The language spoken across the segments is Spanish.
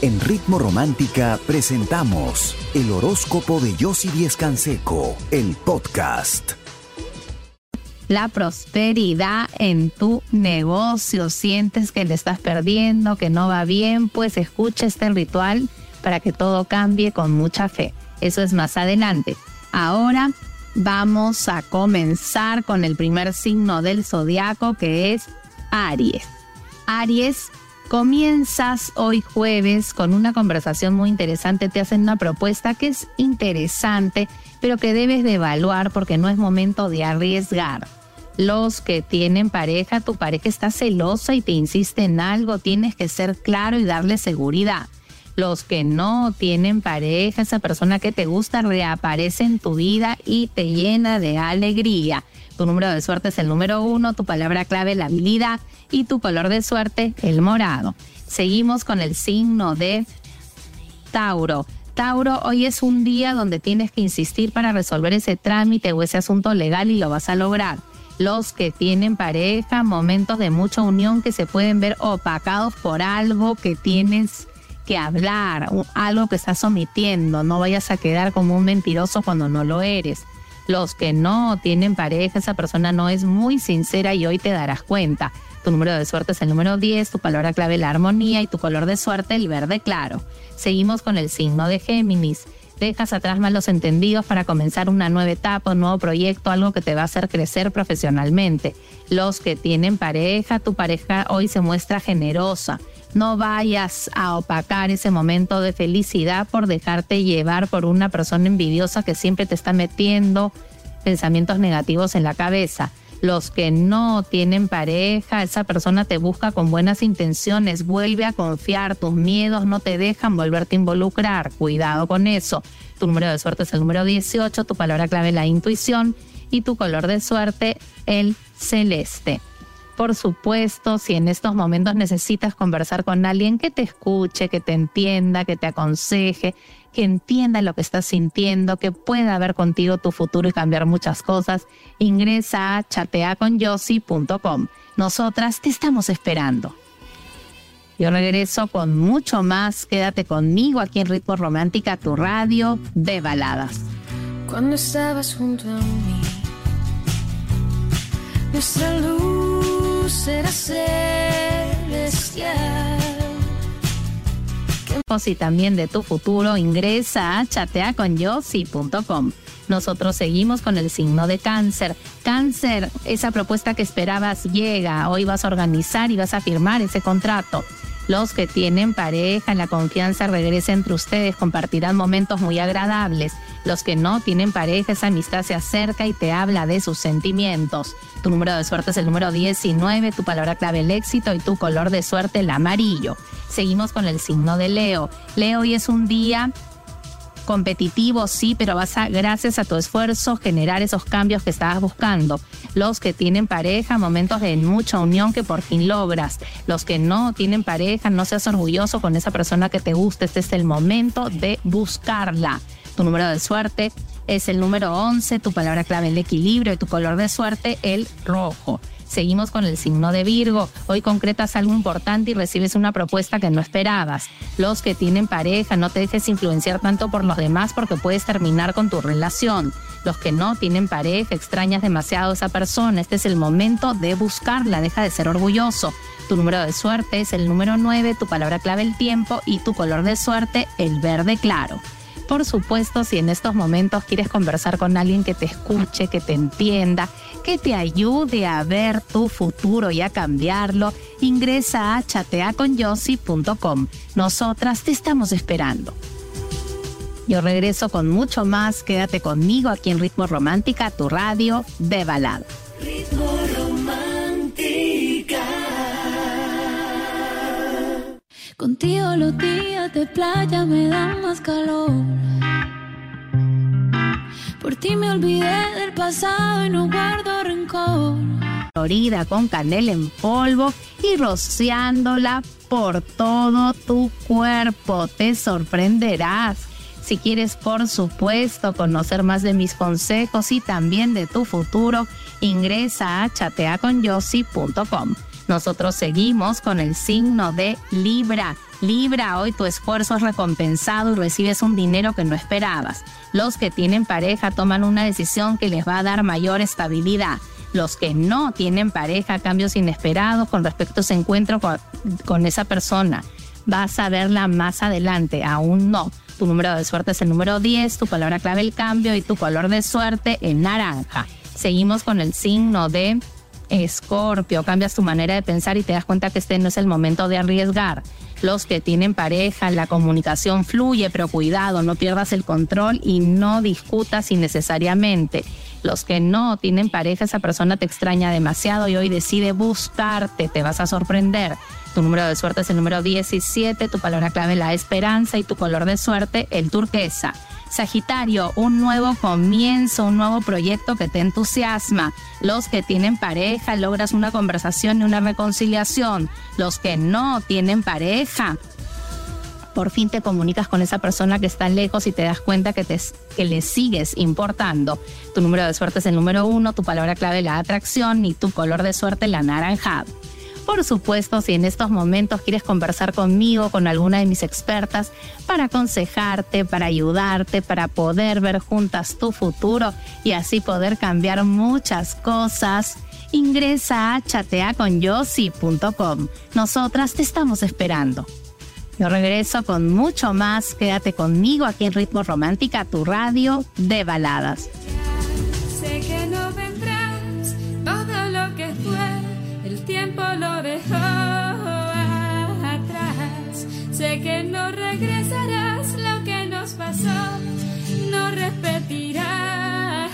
En Ritmo Romántica presentamos el horóscopo de Yossi Díez Canseco, el podcast. La prosperidad en tu negocio, sientes que le estás perdiendo, que no va bien, pues escucha este ritual para que todo cambie con mucha fe. Eso es más adelante. Ahora vamos a comenzar con el primer signo del zodiaco que es Aries. Aries Comienzas hoy jueves con una conversación muy interesante, te hacen una propuesta que es interesante, pero que debes de evaluar porque no es momento de arriesgar. Los que tienen pareja, tu pareja está celosa y te insiste en algo, tienes que ser claro y darle seguridad. Los que no tienen pareja, esa persona que te gusta reaparece en tu vida y te llena de alegría. Tu número de suerte es el número uno, tu palabra clave la habilidad y tu color de suerte el morado. Seguimos con el signo de Tauro. Tauro, hoy es un día donde tienes que insistir para resolver ese trámite o ese asunto legal y lo vas a lograr. Los que tienen pareja, momentos de mucha unión que se pueden ver opacados por algo que tienes que hablar, algo que estás omitiendo. No vayas a quedar como un mentiroso cuando no lo eres. Los que no tienen pareja, esa persona no es muy sincera y hoy te darás cuenta. Tu número de suerte es el número 10, tu palabra clave la armonía y tu color de suerte el verde claro. Seguimos con el signo de Géminis. Dejas atrás malos entendidos para comenzar una nueva etapa, un nuevo proyecto, algo que te va a hacer crecer profesionalmente. Los que tienen pareja, tu pareja hoy se muestra generosa. No vayas a opacar ese momento de felicidad por dejarte llevar por una persona envidiosa que siempre te está metiendo pensamientos negativos en la cabeza. Los que no tienen pareja, esa persona te busca con buenas intenciones, vuelve a confiar, tus miedos no te dejan volverte a involucrar, cuidado con eso. Tu número de suerte es el número 18, tu palabra clave la intuición y tu color de suerte el celeste. Por supuesto, si en estos momentos necesitas conversar con alguien que te escuche, que te entienda, que te aconseje, que entienda lo que estás sintiendo, que pueda ver contigo tu futuro y cambiar muchas cosas, ingresa a chateaconyossi.com. Nosotras te estamos esperando. Yo regreso con mucho más. Quédate conmigo aquí en Ritmo Romántica, tu radio de baladas. Cuando estabas junto a mí, nuestra luz será celestial. Y también de tu futuro, ingresa a chateaconyossi.com. Nosotros seguimos con el signo de cáncer. Cáncer, esa propuesta que esperabas llega. Hoy vas a organizar y vas a firmar ese contrato. Los que tienen pareja, la confianza regresa entre ustedes, compartirán momentos muy agradables. Los que no tienen pareja, esa amistad se acerca y te habla de sus sentimientos. Tu número de suerte es el número 19, tu palabra clave el éxito y tu color de suerte el amarillo. Seguimos con el signo de Leo. Leo, hoy es un día competitivo, sí, pero vas a, gracias a tu esfuerzo, generar esos cambios que estabas buscando. Los que tienen pareja, momentos de mucha unión que por fin logras. Los que no tienen pareja, no seas orgulloso con esa persona que te gusta. Este es el momento de buscarla. Tu número de suerte es el número 11, tu palabra clave el equilibrio y tu color de suerte el rojo. Seguimos con el signo de Virgo. Hoy concretas algo importante y recibes una propuesta que no esperabas. Los que tienen pareja, no te dejes influenciar tanto por los demás porque puedes terminar con tu relación. Los que no tienen pareja, extrañas demasiado a esa persona. Este es el momento de buscarla, deja de ser orgulloso. Tu número de suerte es el número 9, tu palabra clave el tiempo y tu color de suerte el verde claro. Por supuesto, si en estos momentos quieres conversar con alguien que te escuche, que te entienda, que te ayude a ver tu futuro y a cambiarlo, ingresa a chateaconyossi.com. Nosotras te estamos esperando. Yo regreso con mucho más. Quédate conmigo aquí en Ritmo Romántica, tu radio de balada. Contigo los días de playa me dan más calor. Por ti me olvidé del pasado y no guardo rencor. Florida con canela en polvo y rociándola por todo tu cuerpo. Te sorprenderás. Si quieres, por supuesto, conocer más de mis consejos y también de tu futuro, ingresa a chateaconyossi.com. Nosotros seguimos con el signo de Libra. Libra, hoy tu esfuerzo es recompensado y recibes un dinero que no esperabas. Los que tienen pareja toman una decisión que les va a dar mayor estabilidad. Los que no tienen pareja, cambios inesperados con respecto a ese encuentro con, esa persona. Vas a verla más adelante, aún no. Tu número de suerte es el número 10, tu palabra clave el cambio y tu color de suerte el naranja. Seguimos con el signo de Escorpio, cambias tu manera de pensar y te das cuenta que este no es el momento de arriesgar. Los que tienen pareja, la comunicación fluye, pero cuidado, no pierdas el control y no discutas innecesariamente. Los que no tienen pareja, esa persona te extraña demasiado y hoy decide buscarte, te vas a sorprender. Tu número de suerte es el número 17, tu palabra clave la esperanza y tu color de suerte el turquesa. Sagitario, un nuevo comienzo, un nuevo proyecto que te entusiasma. Los que tienen pareja, logras una conversación y una reconciliación. Los que no tienen pareja, por fin te comunicas con esa persona que está lejos y te das cuenta que, te, que le sigues importando. Tu número de suerte es el número uno, tu palabra clave la atracción y tu color de suerte la naranjada. Por supuesto, si en estos momentos quieres conversar conmigo, con alguna de mis expertas, para aconsejarte, para ayudarte, para poder ver juntas tu futuro y así poder cambiar muchas cosas, ingresa a chateaconyossi.com. Nosotras te estamos esperando. Yo regreso con mucho más. Quédate conmigo aquí en Ritmo Romántica, tu radio de baladas. Que no regresarás lo que nos pasó, no repetirás.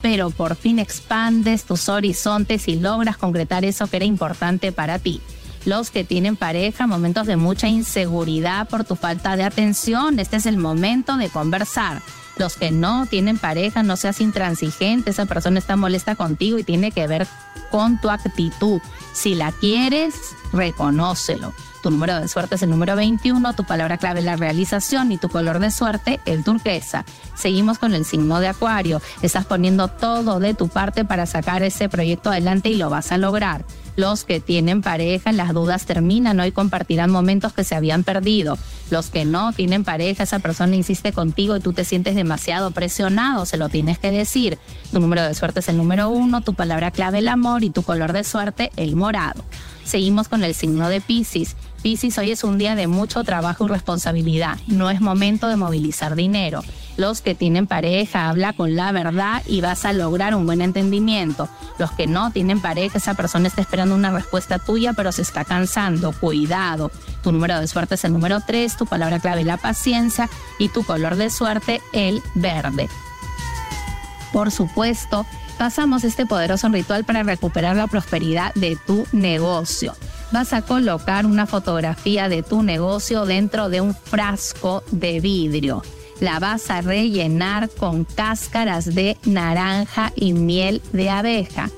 Pero por fin expandes tus horizontes y logras concretar eso que era importante para ti. Los que tienen pareja, momentos de mucha inseguridad por tu falta de atención, este es el momento de conversar los que no tienen pareja, no seas intransigente, esa persona está molesta contigo y tiene que ver con tu actitud. Si la quieres, reconócelo. Tu número de suerte es el número 21, tu palabra clave es la realización y tu color de suerte el turquesa. Seguimos con el signo de Acuario. Estás poniendo todo de tu parte para sacar ese proyecto adelante y lo vas a lograr. Los que tienen pareja, las dudas terminan hoy compartirán momentos que se habían perdido. Los que no tienen pareja, esa persona insiste contigo y tú te sientes demasiado presionado, se lo tienes que decir. Tu número de suerte es el número uno, tu palabra clave el amor y tu color de suerte el morado. Seguimos con el signo de Pisces. Pisces, hoy es un día de mucho trabajo y responsabilidad. No es momento de movilizar dinero. Los que tienen pareja, habla con la verdad y vas a lograr un buen entendimiento. Los que no tienen pareja, esa persona está esperando una respuesta tuya, pero se está cansando. Cuidado. Tu número de suerte es el número 3, tu palabra clave la paciencia y tu color de suerte el verde. Por supuesto, pasamos este poderoso ritual para recuperar la prosperidad de tu negocio. Vas a colocar una fotografía de tu negocio dentro de un frasco de vidrio. La vas a rellenar con cáscaras de naranja y miel de abeja.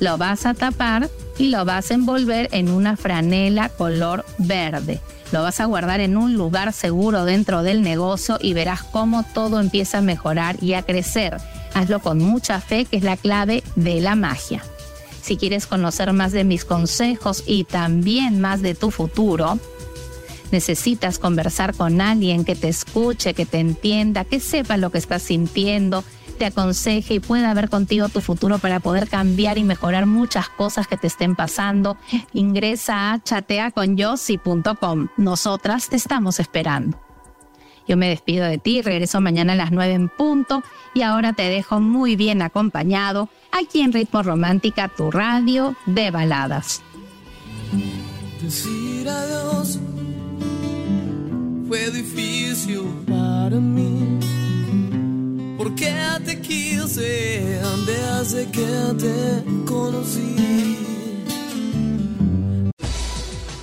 Lo vas a tapar y lo vas a envolver en una franela color verde. Lo vas a guardar en un lugar seguro dentro del negocio y verás cómo todo empieza a mejorar y a crecer. Hazlo con mucha fe, que es la clave de la magia. Si quieres conocer más de mis consejos y también más de tu futuro, necesitas conversar con alguien que te escuche, que te entienda, que sepa lo que estás sintiendo, te aconseje y pueda ver contigo tu futuro para poder cambiar y mejorar muchas cosas que te estén pasando, ingresa a chateaconyossi.com. Nosotras te estamos esperando. Yo me despido de ti, regreso mañana a las 9 en punto y ahora te dejo muy bien acompañado aquí en Ritmo Romántica, tu radio de baladas. Decir adiós fue difícil para mí. Porque te quise desde que te conocí.